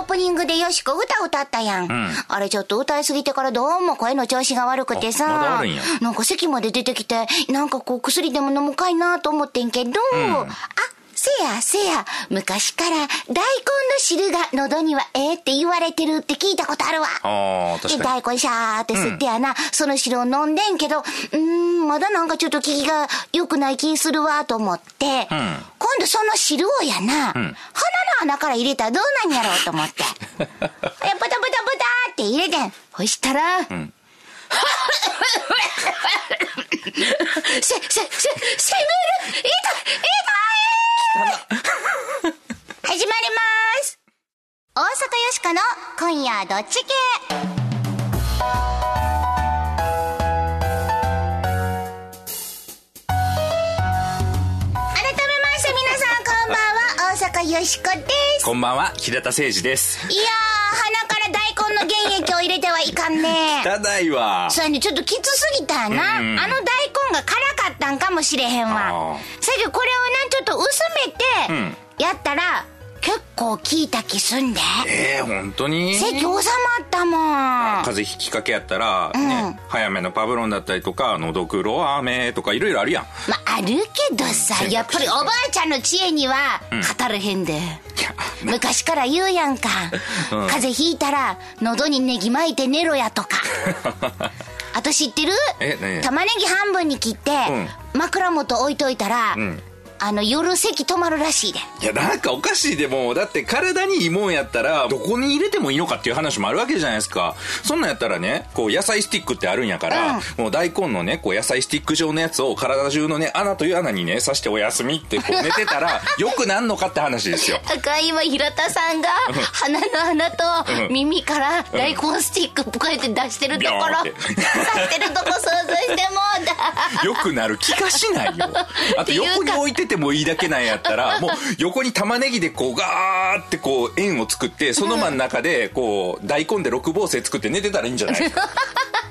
オープニングでよしこ歌歌ったやん。あれちょっと歌いすぎてからどうも声の調子が悪くてさ。あまなんか席まで出てきて、なんかこう薬でも飲むかいなと思ってんけど、あ、せやせや、昔から大根の汁が喉にはええって言われてるって聞いたことあるわ。ああ、確で、かに。大根シャーって吸ってやな、その汁を飲んでんけど、うーん、まだなんかちょっと効きが良くない気するわと思って、今度その汁をやな、鼻の穴から入れたらどうなんやろうと思って。で、ブタブタブタって入れてん。そしたら、せ、せ、せ、せめる痛い痛い始まります大阪よしこの。今夜どっち系改めまして皆さんこんばんは大阪よしこです。こんばんは、平田誠二です。いやー鼻から大根の原液を入れてはいかんね。ただいわ。そうやねちょっときつすぎたな、うん。あの大根が辛かったんかもしれへんわ。あー。それでこれをなちょっと薄めてやったら、結構効いた気すんで。ええ本当に？席収まったもん。風邪ひきかけやったら、ね、早めのパブロンだったりとか、のどくろ飴とかいろいろあるやん。まあ、あるけどさやっぱりおばあちゃんの知恵には語れへんで、いや昔から言うやんか、うん。風邪ひいたら喉にネギ巻いて寝ろやとか あと知ってる？え何？玉ねぎ半分に切って、枕元置いといたら、んあの夜咳止まるらしいで。いや、なんかおかしいでも、だって体にいいもんやったら、どこに入れてもいいのかっていう話もあるわけじゃないですか。そんなんやったらね、こう野菜スティックってあるんやから、もう大根のね、こう野菜スティック状のやつを体中のね、穴という穴にね、刺してお休みってこう 寝てたら、よくなんのかって話ですよ。だから今平田さんが鼻の穴とうん。耳から大根スティックこうやって出してるところ。刺してるとこ想像してもうた。よくなる気がしないよ。あと横に置いててもいいだけなんやったら、もう横に玉ねぎでこうガーってこう円を作って、その真ん中でこう大根で六芒星作って寝てたらいいんじゃないですか。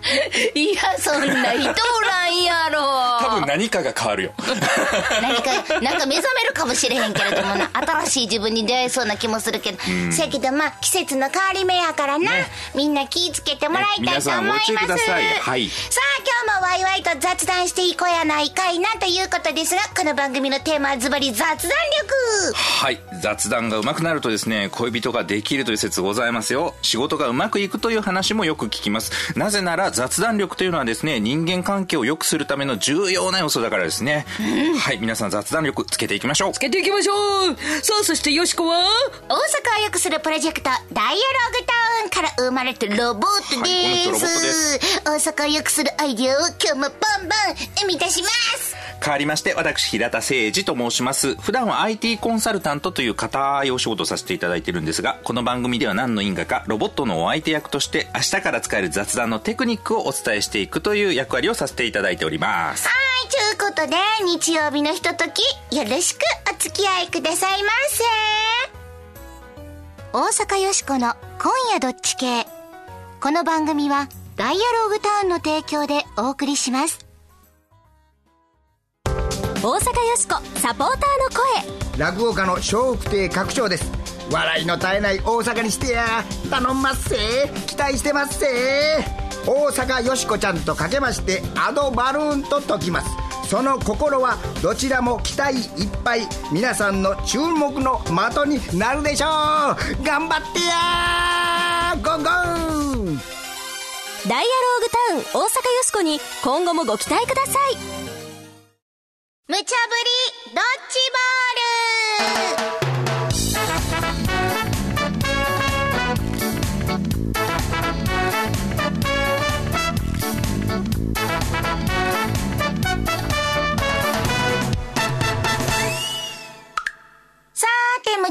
いやそんな人おらんやろ。多分何かが変わるよ。何かなんか目覚めるかもしれへんけれどもな。新しい自分に出会えそうな気もするけど、せやけどまあ季節の変わり目やからな、みんな気ぃつけてもらいたいと思います、ね皆さんご注意ください。はい。さあ今日もワイワイと雑談していこうやないかいなということですがこの番組のテーマはズバリ雑談力。はい。雑談が上手くなるとですね、恋人ができるという説ございますよ。仕事がうまくいくという話もよく聞きます。なぜなら雑談力というのはですね、人間関係を良くするための重要な要素だからですね。はい。皆さん雑談力つけていきましょう。つけていきましょうさあそしてよしこは？大阪を良くするプロジェクトダイアログタウンから生まれたロボットです,、はいトです大阪を良くするアイデアを今日もバンバン生み出します変わりまして、私、平田誠二と申します。普段は IT コンサルタントという固いお仕事させていただいてるんですが、この番組では何の因果か、ロボットのお相手役として、明日から使える雑談のテクニックをお伝えしていくという役割をさせていただいております。はいということで日曜日のひとときよろしくお付き合いくださいませ大阪よしこの今夜どっち系この番組はダイアログタウンの提供でお送りします大阪よしこサポーターの声。落語家の笑福亭拡張です。笑いの絶えない大阪にしてや頼んますせ。期待してますせ。大阪よしこちゃんとかけましてアドバルーンと解きます。その心はどちらも期待いっぱい。皆さんの注目の的になるでしょう。頑張ってやゴーゴー。ダイアローグタウン大阪よしこに今後もご期待ください無茶ぶりドッジボール。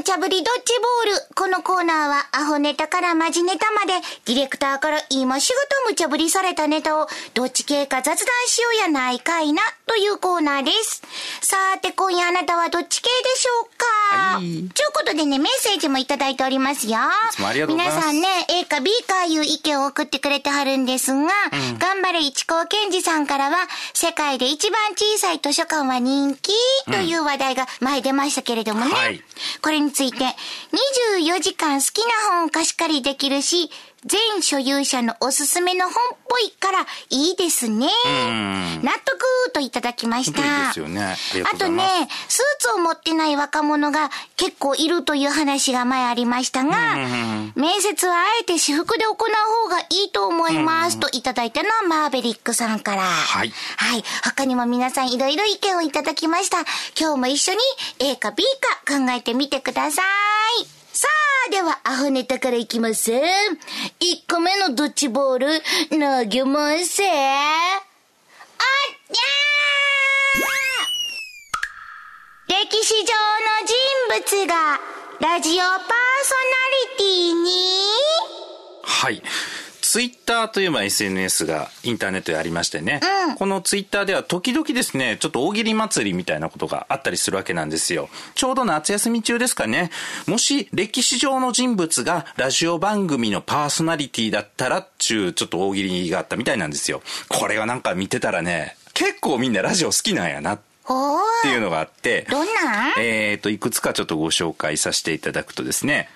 茶ぶりドッジボール。このコーナーは、アホネタからマジネタまで、ディレクターから今仕事無茶ぶりされたネタを、どっち系か雑談しようやないかいな、というコーナーです。さーて、今夜あなたはどっち系でしょうかはいということでね、メッセージもいただいておりますよ。皆さんね、A か B かいう意見を送ってくれてはるんですが、頑張れ一高健二さんからは、世界で一番小さい図書館は人気という話題が前出ましたけれどもね。はいこれについて、24時間好きな本を貸し借りできるし、全所有者のおすすめの本っぽいからいいですね。納得といただきました。いいですよねあとね、スーツを持ってない若者が結構いるという話が前ありましたが、面接はあえて私服で行う方がいいと思いますといただいたのはマーベリックさんから。はいはい。他にも皆さんいろいろ意見をいただきました。今日も一緒に A か B か考えてみてください。さあ、では、アホネタからいきます。1個目のドッジボール、投げます。あっにゃー歴史上の人物が、ラジオパーソナリティに、はい。ツイッターといえば SNS がインターネットでありましてね、このツイッターでは時々ですね、ちょっと大喜利祭りみたいなことがあったりするわけなんですよ。ちょうど夏休み中ですかね。もし歴史上の人物がラジオ番組のパーソナリティだったらっちゅうちょっと大喜利があったみたいなんですよ。これがなんか見てたらね、結構みんなラジオ好きなんやなっおーていうのがあって、どんなん？えーと、いくつかちょっとご紹介させていただくとですね、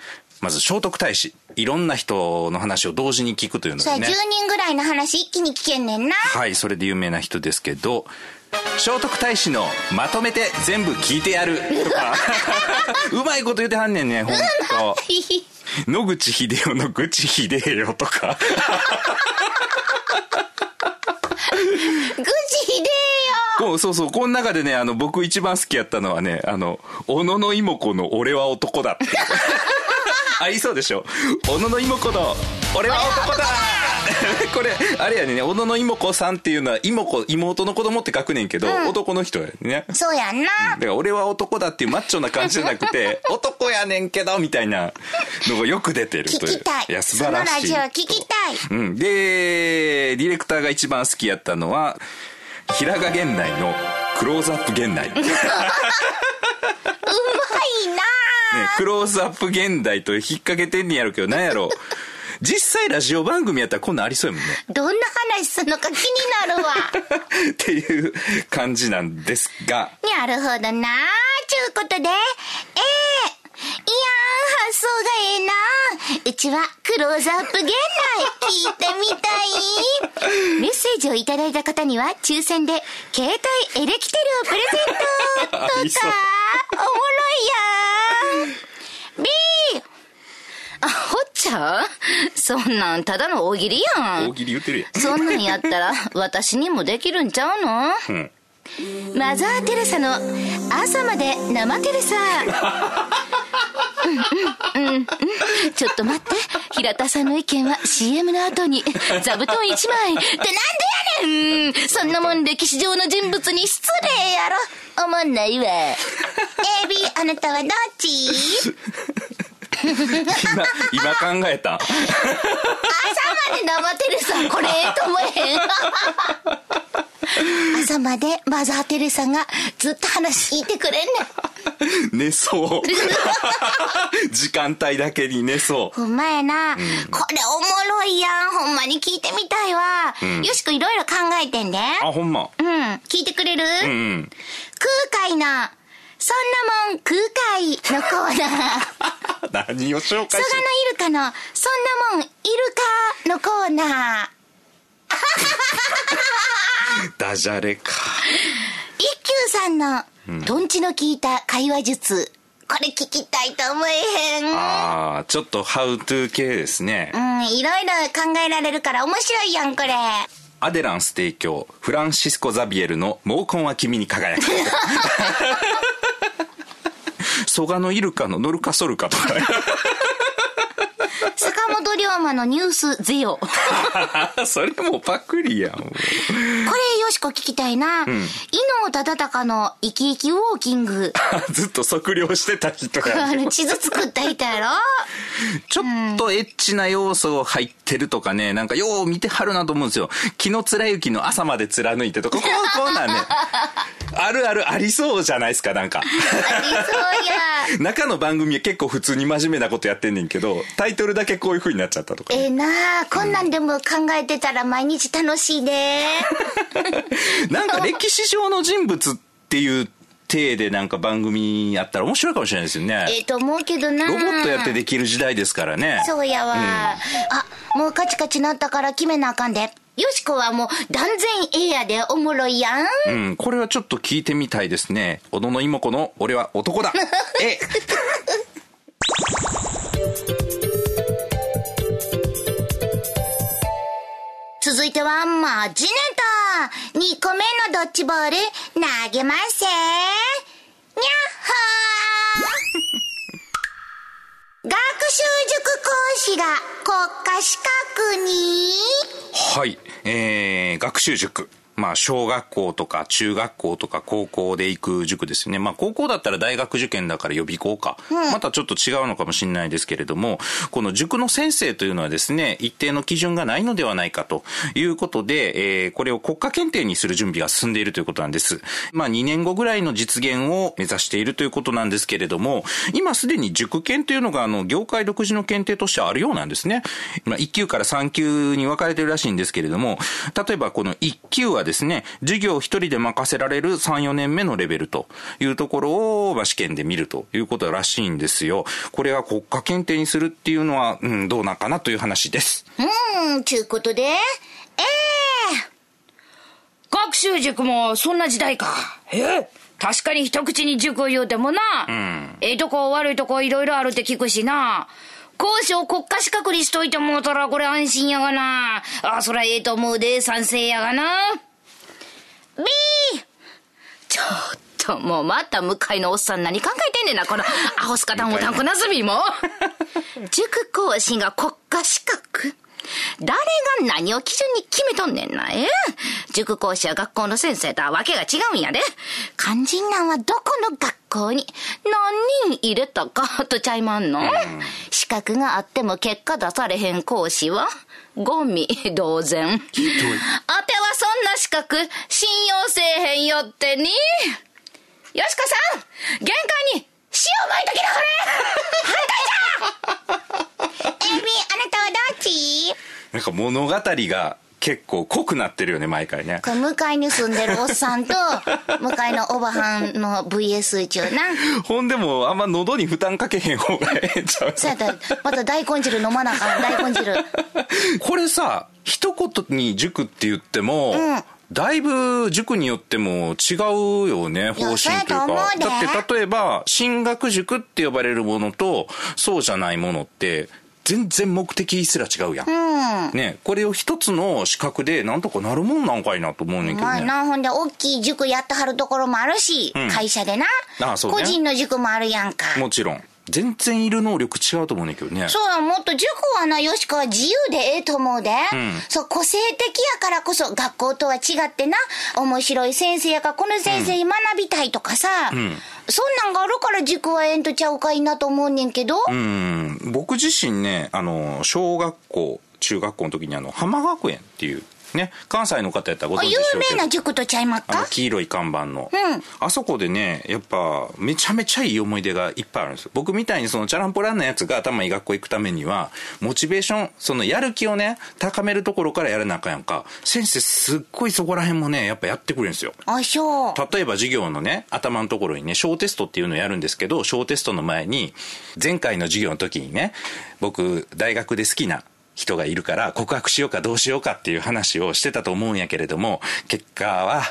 まず聖徳太子。いろんな人の話を同時に聞くというのそれ10でね。人ぐらいの話一気に聞けんねんな。はい、それで有名な人ですけど、聖徳太子のまとめて全部聞いてやるとか、うまいこと言ってはんねんね、ほんと。野口英世の愚痴秀よとか。ぐちひでそうそう、この中でね、あの、僕一番好きやったのはね、あの、小野の妹子の俺は男だって。ありそうでしょ小野の妹子の俺は男だ これ、あれやね、小野の妹子さんっていうのは、妹子、妹の子供って書くねんけど、男の人やね。そうやんな。だから俺は男だっていうマッチョな感じじゃなくて、男やねんけど、みたいなのがよく出てるという。聞きたい。や、素晴らしい。そのラジオ聞きたい。うん。で、ディレクターが一番好きやったのは、平賀源内のクローズアップ源内。ね、うまいなクローズアップ現代と引っ掛けてんねやろうけど、なんやろう。実際ラジオ番組やったらこんなんありそうやもんね。どんな話すんのか気になるわ。っていう感じなんですが、なるほどなちゅうことで、ええいや想がええなうちはクローズアップ現代聞いてみたい。メッセージをいただいた方には抽選で携帯エレキテルをプレゼントとか、おもろいやん。B! あ、ほっちゃんそんなんただの大喜利やん。大喜利言ってるやん。そんなんやったら私にもできるんちゃうの？うん。マザー・テレサの朝まで生テレサ。うんうんうん。ちょっと待って。平田さんの意見は CM の後に座布団一枚。ってなんでやねんそんなもん歴史上の人物に失礼やろ。思んないわ。A、B、あなたはどっち？今、今考えた？朝まで生テレサ、これええと思えへん。朝までマザー・テレサがずっと話聞いてくれんねん。寝そう。時間帯だけに寝そう。ほんまやな、これおもろいやん。ほんまに聞いてみたいわ。よしくいろいろ考えてんで。あ、ほんま。うん。聞いてくれる、うんうん。空海の、そんなもん空海のコーナー。何を紹介蘇我のしイルカの、そんなもんイルカのコーナー。ダジャレか。一休さんの、トンチの効いた会話術。これ聞きたいと思えへん。ああ、ちょっとハウトゥー系ですねう。ん、いろいろ考えられるから面白いやん、これ。アデランス提供、フランシスコ・ザビエルの毛根は君に輝く。蘇我のイルカのノルカソルカとか。坂本龍馬のニュースゼヨ。こ それもうパクリやん。もうれ、よしこ聞きたいな。伊能忠敬の生き生きウォーキング。ずっと測量してた人あが、の、地図作った人やろ？ちょっとエッチな要素入ってるとかね、なんかよう見てはるなと思うんですよ。木の貫之の朝まで貫いてとか、こう、こうなんね。ああるあるありそうじゃないですか、なんか。ありそうや。中の番組は結構普通に真面目なことやってんねんけど、タイトルだけこういう風になっちゃったとか。ええなあ、こんなんでも考えてたら毎日楽しいで。なんか歴史上の人物っていう体でなんか番組やったら面白いかもしれないですよね。ええと思うけどな。ロボットやってできる時代ですからね。そうやわ。あ、もうカチカチなったから決めなあかんで。よしこはもう断然ええやでおもろいやん。うん、これはちょっと聞いてみたいですね。小野の妹子の俺は男だ。え、続いてはマジネタ。2個目のドッジボール投げません。にゃっほー。学習塾講師が国家資格に？はい。えー、学習塾。まあ、小学校とか中学校とか高校で行く塾ですよね。まあ、高校だったら大学受験だから予備校か。またちょっと違うのかもしれないですけれども、この塾の先生というのはですね、一定の基準がないのではないかということで、えー、これを国家検定にする準備が進んでいるということなんです。まあ、2年後ぐらいの実現を目指しているということなんですけれども、今すでに塾検というのが、あの、業界独自の検定としてあるようなんですね。まあ、1級から3級に分かれてるらしいんですけれども、例えばこの1級はですね、授業を一人で任せられる3、4年目のレベルというところを、まあ、試験で見るということらしいんですよ。これは国家検定にするっていうのは、うん、どうなんかなという話です。うーん、ちゅうことで、ええ学習塾もそんな時代か。え確かに一口に塾を言うてもな。ええとこ悪いとこいろいろあるって聞くしな。講師を国家資格にしといてもうたらこれ安心やがな。あ、そらええと思うで、賛成やがな。B! ちょっと、もうまた向かいのおっさん何考えてんねんな、このアホスカタンオタンコナズビも。塾講師が国家資格誰が何を基準に決めとんねんな、え？塾講師は学校の先生とはわけが違うんやで。肝心なんはどこの学校に何人入れたかとちゃいまんの、資格があっても結果出されへん講師はゴミ同然。あてはそんな資格信用せえへんよってに。よしこさん玄関に塩まいときなこれエビ、あなたはどっち？なんか物語が結構濃くなってるよね、毎回ね。向かいに住んでるおっさんと、向かいのおばはんの VS 中な。ほんでも、あんま喉に負担かけへん方がええんちゃうそうやったら、また大根汁飲まなあかん、大根汁。これさ、一言に塾って言っても、うんだいぶ塾によっても違うよね、方針というか。思うでだって例えば、進学塾って呼ばれるものと、そうじゃないものって、全然目的すら違うやん。うん。ね、これを一つの資格でなんとかなるもんなんかいなと思うねんけどね。まあな、ほんで、大きい塾やってはるところもあるし、ん会社でな。あそうね個人の塾もあるやんか。もちろん。全然いる能力違うと思うねんけどね。そうや、もっと塾はな、よしこは自由でええと思うで。んそう、個性的やからこそ、学校とは違ってな、面白い先生やから、この先生に学びたいとかさ、そんなんがあるから塾はええんとちゃうかいなと思うねんけど。うん、僕自身ね、あの、小学校、中学校の時にあの、浜学園っていう、ね、関西の方やったらご存知でしょ有うけど。名な。塾とちゃいまっあのか黄色い看板の、うん。あそこでねやっぱめちゃめちゃいい思い出がいっぱいあるんですよ。僕みたいにそのチャランポランなやつが頭いい学校行くためにはモチベーションそのやる気をね高めるところからやらなあかんやんか。先生すっごいそこら辺もねやっぱやってくれるんですよ。あ、そう。例えば授業のね、頭のところにね、小テストっていうのをやるんですけど、小テストの前に、前回の授業の時にね、僕、大学で好きな人がいるから、告白しようかどうしようかっていう話をしてたと思うんやけれども、結果は、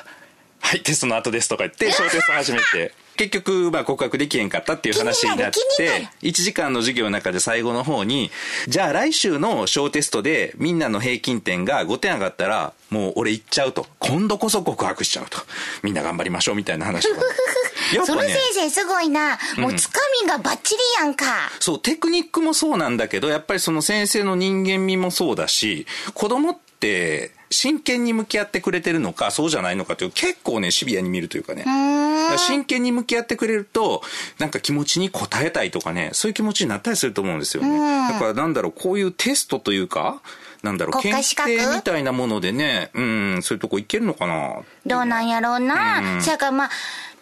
はい、テストの後ですとか言って、小テスト始めて、結局、まあ、告白できへんかったっていう話になって、1時間の授業の中で最後の方に、じゃあ来週の小テストでみんなの平均点が5点上がったら、もう俺行っちゃうと。今度こそ告白しちゃうと。みんな頑張りましょうみたいな話を。や っその先、生すごいな。もうつかみがバッチリやんか。そう、テクニックもそうなんだけど、やっぱりその先生の人間味もそうだし、子供って真剣に向き合ってくれてるのか、そうじゃないのかという結構ね、シビアに見るというかね。だから真剣に向き合ってくれると、なんか気持ちに応えたいとかね、そういう気持ちになったりすると思うんですよね。だからなんだろう、こういうテストというか、なんだろう、検定みたいなものでね、うん、そういうとこ行けるのかなどうなんやろうな。そやからまあ、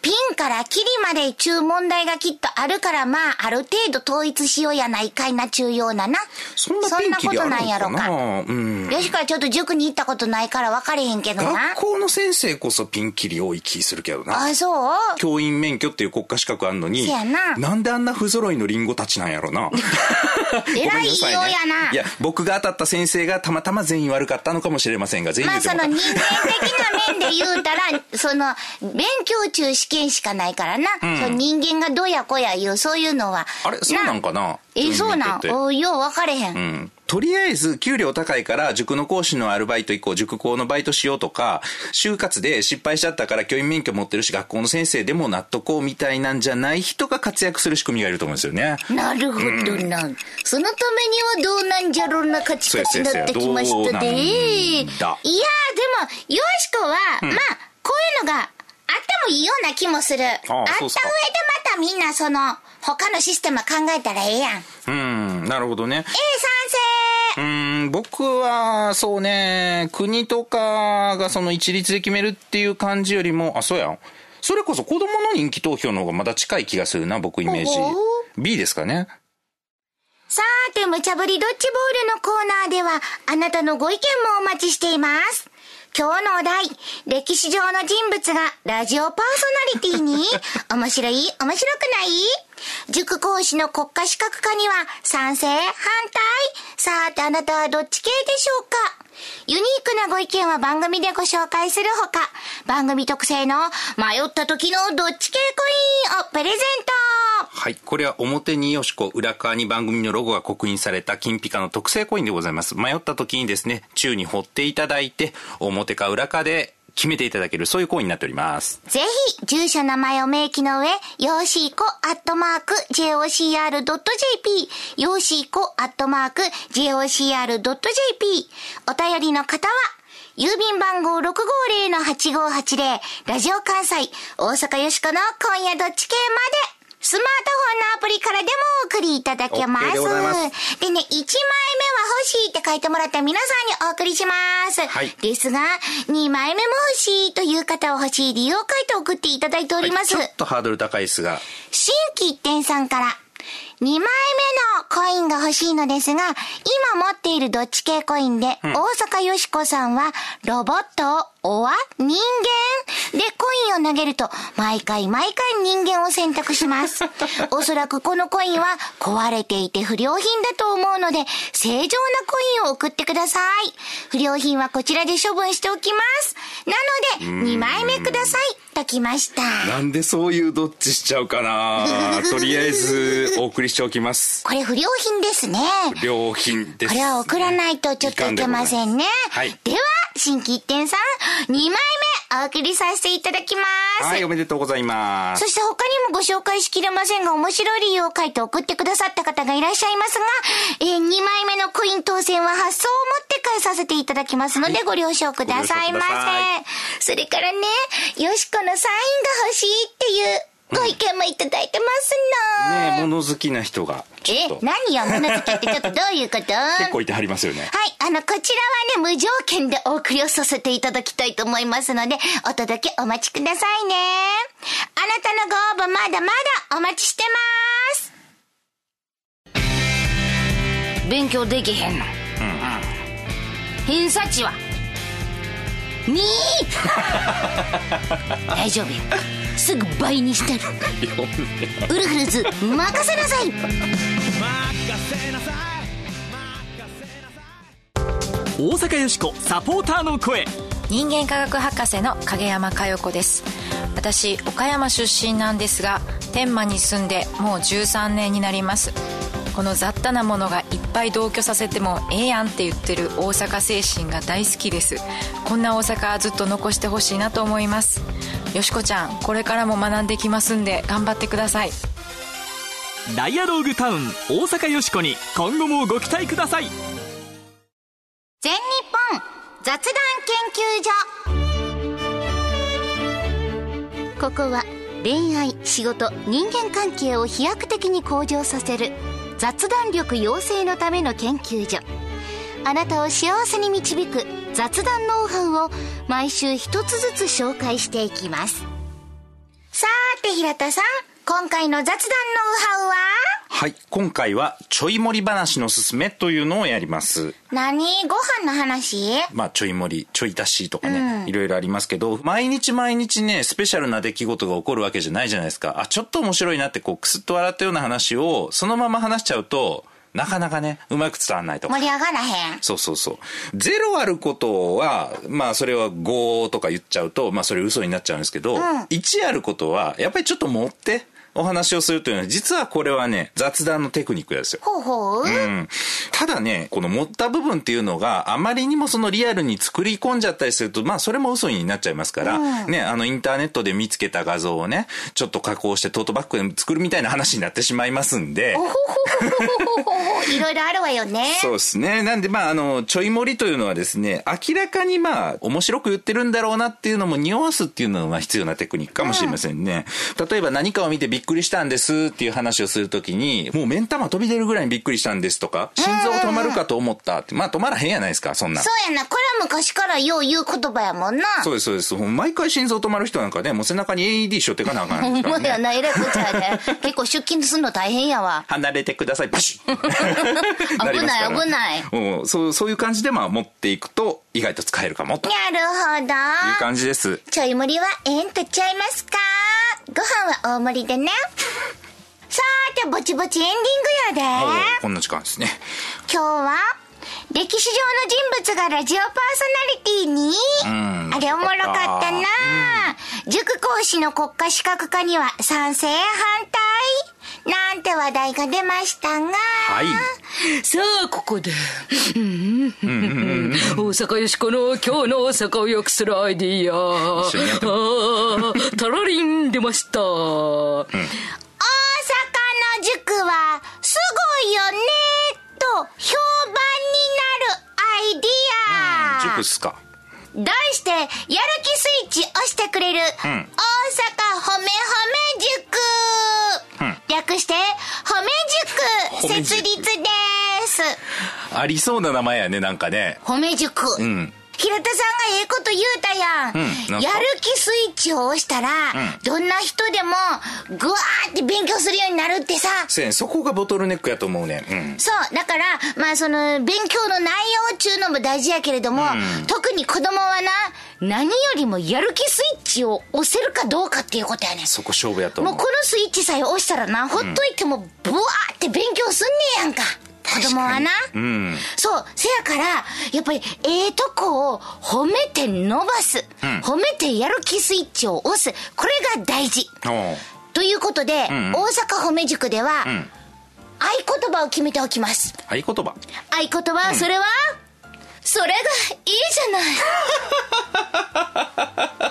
ピンからキリまで中問題がきっとあるから、まあ、ある程度統一しようやないかいな、中ようなな。そんなピンキリあるのかなそんなことなんやろか。うん。よしからちょっと塾に行ったことないから分かれへんけどな学。校の先生こそピンキリ多い気するけどな。あ、そう？教員免許っていう国家資格あんのに、せやなんであんな不揃いのリンゴたちなんやろな。ごめんなさいね偉いようやないや、僕が当たった先生がたまたま全員悪かったのかもしれませんが、全員まあその人間的な面で言うたら、その、勉強中試験しかないからな。その人間がどやこや言う、そういうのは。あれ、そうなんかな？え、そうなん？よう分かれへん。うんとりあえず、給料高いから、塾の講師のアルバイト以降、塾校のバイトしようとか、就活で失敗しちゃったから教員免許持ってるし、学校の先生でもなっとこうみたいなんじゃない人が活躍する仕組みがいると思うんですよね。なるほどな。そのためにはどうなんじゃろうなカチカチになってきましたで。いや、でも、よしこは、まあ、こういうのがあってもいいような気もする。あった上でまたみんなその、他のシステム考えたらええやん。ええ、うん、なるほどね。賛うーん、僕は、そうね、国とかがその一律で決めるっていう感じよりも、あ、そうやん。それこそ子供の人気投票の方がまだ近い気がするな、僕イメージ。B ですかね。さーて、無茶ぶりドッジボールのコーナーでは、あなたのご意見もお待ちしています。今日のお題、歴史上の人物がラジオパーソナリティに、面白い面白くない？塾講師の国家資格化には賛成反対？さーてあなたはどっち系でしょうか？ユニークなご意見は番組でご紹介するほか、番組特製の迷った時のどっち系コインをプレゼントはい。これは表によしこ、裏側に番組のロゴが刻印された金ピカの特製コインでございます。迷った時にですね、宙に掘っていただいて、表か裏かで決めていただける、そういう行為になっております。ぜひ、住所名前を明記の上、よーしーこアットマーク jocr.jp、よーしーこアットマーク jocr.jp、お便りの方は、郵便番号650-8580、ラジオ関西、大阪よしこの今夜どっち系まで、スマートフォンのアプリからでもお送りいただけます。でますでね、1枚目は欲しいって書いてもらった皆さんにお送りします。はいですが、2枚目も欲しいという方は欲しい理由を書いて送っていただいております。はいちょっとハードル高いですが、新規一点さんから、2枚目のコインが欲しいのですが、今持っているどっち系コインで、大阪よしこさんは、ロボット、おわ、人間？インを投げると、毎回毎回人間を選択します。おそらくこのコインは壊れていて不良品だと思うので、正常なコインを送ってください。不良品はこちらで処分しておきます。なので、2枚目ください。ときました。なんでそういうどっちしちゃうかな とりあえずお送りしておきます。これ不良品ですね。良品です。これは送らないとちょっといけませんね。はいでは、新規一点さん、2枚目お送りさせていただきます。はい、おめでとうございますそ。して他にもご紹介しきれませんが、面白い理由を書いて送ってくださった方がいらっしゃいますが、えー、2枚目のコイン当選は発送をもって返させていただきますので、ご了承くださいませ。それからね、よしこのサインが欲しいっていうご意見もいただいてますの。ねえ、物好きな人が、ちょえっと、何よ、物好きってちょっとどういうこと？結構いてはりますよね。はい、あの、こちらはね、無条件でお送りをさせていただきたいと思いますので、お届けお待ちくださいね。あなたのご応募まだまだお待ちしてます。勉強できへんの。偏差値は 2! 大丈夫よ。すぐ倍にしてる。ウルフルズ、任せなさい大阪よしこサポーターの声人間科学博士の影山佳代子です私岡山出身なんですが天満に住んでもう13年になりますこの雑多なものがぱい同居させてもええやんって言ってる大阪精神が大好きです。こんな大阪ずっと残してほしいなと思います。よしこちゃんこれからも学んできますんで頑張ってください。ダイアローグタウン大阪よしこに今後もご期待ください。全日本雑談研究所。ここは恋愛仕事人間関係を飛躍的に向上させる雑談力養成のための研究所。あなたを幸せに導く雑談ノウハウを毎週一つずつ紹介していきます。さーて平田さん今回の雑談ノウハウは？はい。今回は、ちょい盛り話のすすめというのをやります。何？ご飯の話？まあ、ちょい盛り、ちょい足しとかね、いろいろありますけど、毎日毎日ね、スペシャルな出来事が起こるわけじゃないじゃないですか。あ、ちょっと面白いなって、こう、くすっと笑ったような話を、そのまま話しちゃうと、なかなかね、うまく伝わんないとか盛。り上がらへんそうそうそう。ゼロあることは、まあそれは5とか言っちゃうと、まあそれ嘘になっちゃうんですけど、1あることは、やっぱりちょっと持ってお話をするというのは、実はこれはね、雑談のテクニックですよ。ほうほう、うん、ただね、この持った部分っていうのがあまりにもそのリアルに作り込んじゃったりすると、まあそれも嘘になっちゃいますから、ね、あのインターネットで見つけた画像をね、ちょっと加工してトートバッグで作るみたいな話になってしまいますんで、ほほほほほほいろいろあるわよね。そうですね。なんで、まあ、あの、ちょい盛りというのはですね、明らかにまあ、面白く言ってるんだろうなっていうのも匂わすっていうのが必要なテクニックかもしれませんね。例えば何かを見てびっくりしたんですっていう話をするときに、もう目ん玉飛び出るぐらいにびっくりしたんですとか、心臓止まるかと思ったって、まあ止まらへんやないですか、そんな。そうやなこれは昔からよう言う言葉やもんなそうです、そうです。毎回心臓止まる人なんかね、もう背中に AED しょってかなあかんほんですからね。まやな、えらいこっちゃね。結構出勤するの大変やわ。離れてください、パシッ 危ない、危ない。もうそうそういう感じでまあ持っていくと意外と使えるかもというなるほど。感じです。ちょい盛りはええんとちゃいますか？ご飯は大盛りでね。さーて、ぼちぼちエンディングやで。おこんな時間ですね。今日は、歴史上の人物がラジオパーソナリティに、んあれおもろかったな、塾講師の国家資格化には賛成反対なんて話題が出ましたが、はい。さあ、ここで。大阪よしこの今日の大阪を良くするアイディア。一緒にやってあータラリン出ました。大阪の塾はすごいよねと評判になるアイディア、塾っすか。題してやる気スイッチ押してくれる、大阪褒め褒め塾、略して褒め塾褒め塾。設立ですありそうな名前やね、なんかね。褒め塾、ん平田さんがええこと言うたやん,、うんなんかやる気スイッチを押したら、どんな人でもグワーって勉強するようになるってさそこがボトルネックやと思うね。うん。そう。だから、まあその、勉強の内容中のも大事やけれども、特に子供はな、何よりもやる気スイッチを押せるかどうかっていうことやねん。そこ勝負やと思う。もうこのスイッチさえ押したらな、ほっといても、ブワーって勉強すんねやんか。子供はな。うん。そう。せやから、やっぱり、ええとこを褒めて伸ばす。褒めてやる気スイッチを押す。これが大事。ということで、ん大阪褒め塾では、ん合言葉を決めておきます。合言葉。合言葉、それは、それがいいじゃな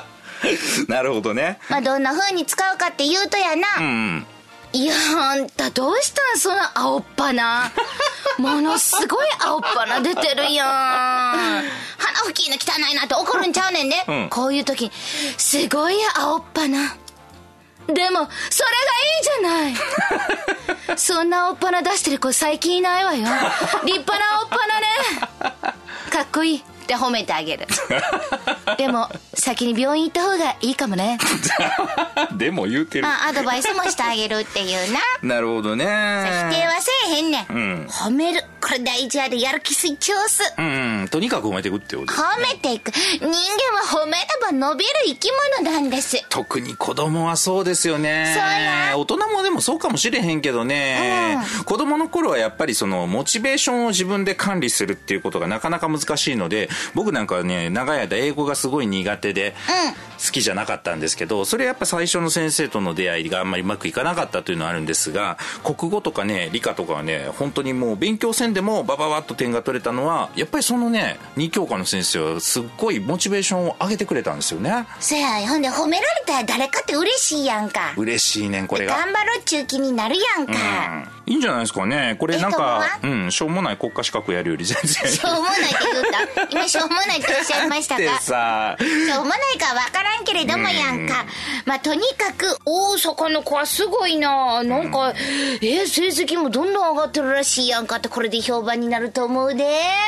い。なるほどね。まあ、どんな風に使うかって言うとやな。うん。いや、あんたどうしたんその青っ鼻。ものすごい青っ鼻出てるやん。鼻拭きの汚いなって怒るんちゃうねんね。うんこういう時、すごい青っ鼻。でも、それがいいじゃない。そんな青っ鼻出してる子最近いないわよ。立派な青っ鼻ね。かっこいいって褒めてあげる。でも、先に病院行った方がいいかもね。でも言うてる。まあ、アドバイスもしてあげるっていうな。なるほどね。否定はせえへんねん。ん褒める。これ大事やで、やる気スイッチを押す。うん。とにかく褒めていくってことです褒めていく。人間は褒めれば伸びる生き物なんです。特に子供はそうですよね。そうや大人もでもそうかもしれへんけどね。子供の頃はやっぱりそのモチベーションを自分で管理するっていうことがなかなか難しいので、僕なんかはね、長い間英語がすごい苦手で、好きじゃなかったんですけど、それやっぱ最初の先生との出会いがあんまりうまくいかなかったというのはあるんですが、国語とかね、理科とかはね、本当にもう勉強せんでもバババッと点が取れたのは、やっぱりそのね、2教科の先生はすっごいモチベーションを上げてくれたんですよね。せや、ほんで褒められたら誰かって嬉しいやんか。嬉しいねんこれが頑張ろうっちゅう気になるやんか。うんいいんじゃないですかね。これなんかううんしょうもない国家資格やるより全然。しょうもないって言った。今しょうもないっておっしゃいましたか？で さしょうもないかわからんけれどもやんか。まあ、とにかく、大阪の子はすごいな。なんか、えー成績もどんどん上がってるらしいやんかって、これで評判になると思うで。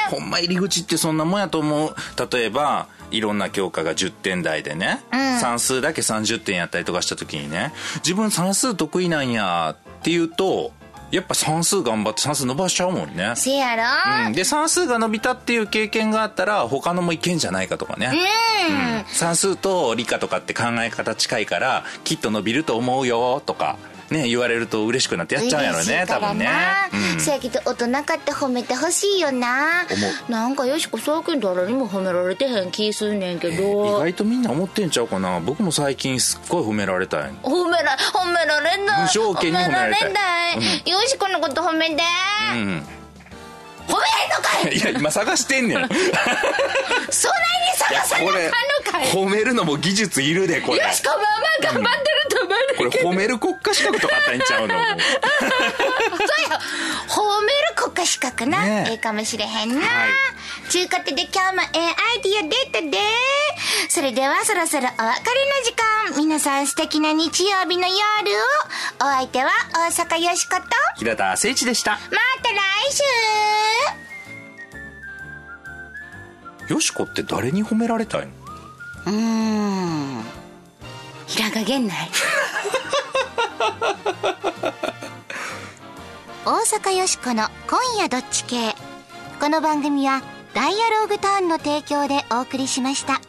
ほんま入り口ってそんなもんやと思う。例えばいろんな教科が10点台でね、算数だけ30点やったりとかした時にね。自分算数得意なんやっていうとやっぱ算数頑張って算数伸ばしちゃうもんね。せやろ、うん、で算数が伸びたっていう経験があったら他のもいけんじゃないかとかね、うん。算数と理科とかって考え方近いからきっと伸びると思うよとかね言われると嬉しくなってやっちゃうやろね多分ね。な、うん。せやけど大人かって褒めてほしいよな。思なんかよしこ最近誰にも褒められてへん気すんねんけ意ど外とみんな思ってんちゃうかな。僕も最近すっごい褒められたい。褒めら褒められない無条件に褒められたい。褒められない。よしこのこと褒めて、うん褒めへんのかい。いや今探してんねん。そないに探さなあかんのかい。褒めるのも技術いるでこれ。よしこまあまあ頑張ってると思うこれ褒める国家資格とかあったんちゃうの？そうや褒める国家資格な、ねえ。ええかもしれへんな、はい。ちゅうことで今日もええアイディア出たでそれではそろそろお別れの時間。皆さん素敵な日曜日の夜を。お相手は大阪よしこと。ま平田誠一でした。た来週。よしこって誰に褒められたいの？うーん。平賀源内。大阪よしこの「今夜どっち系」この番組は「ダイアローグターン」の提供でお送りしました。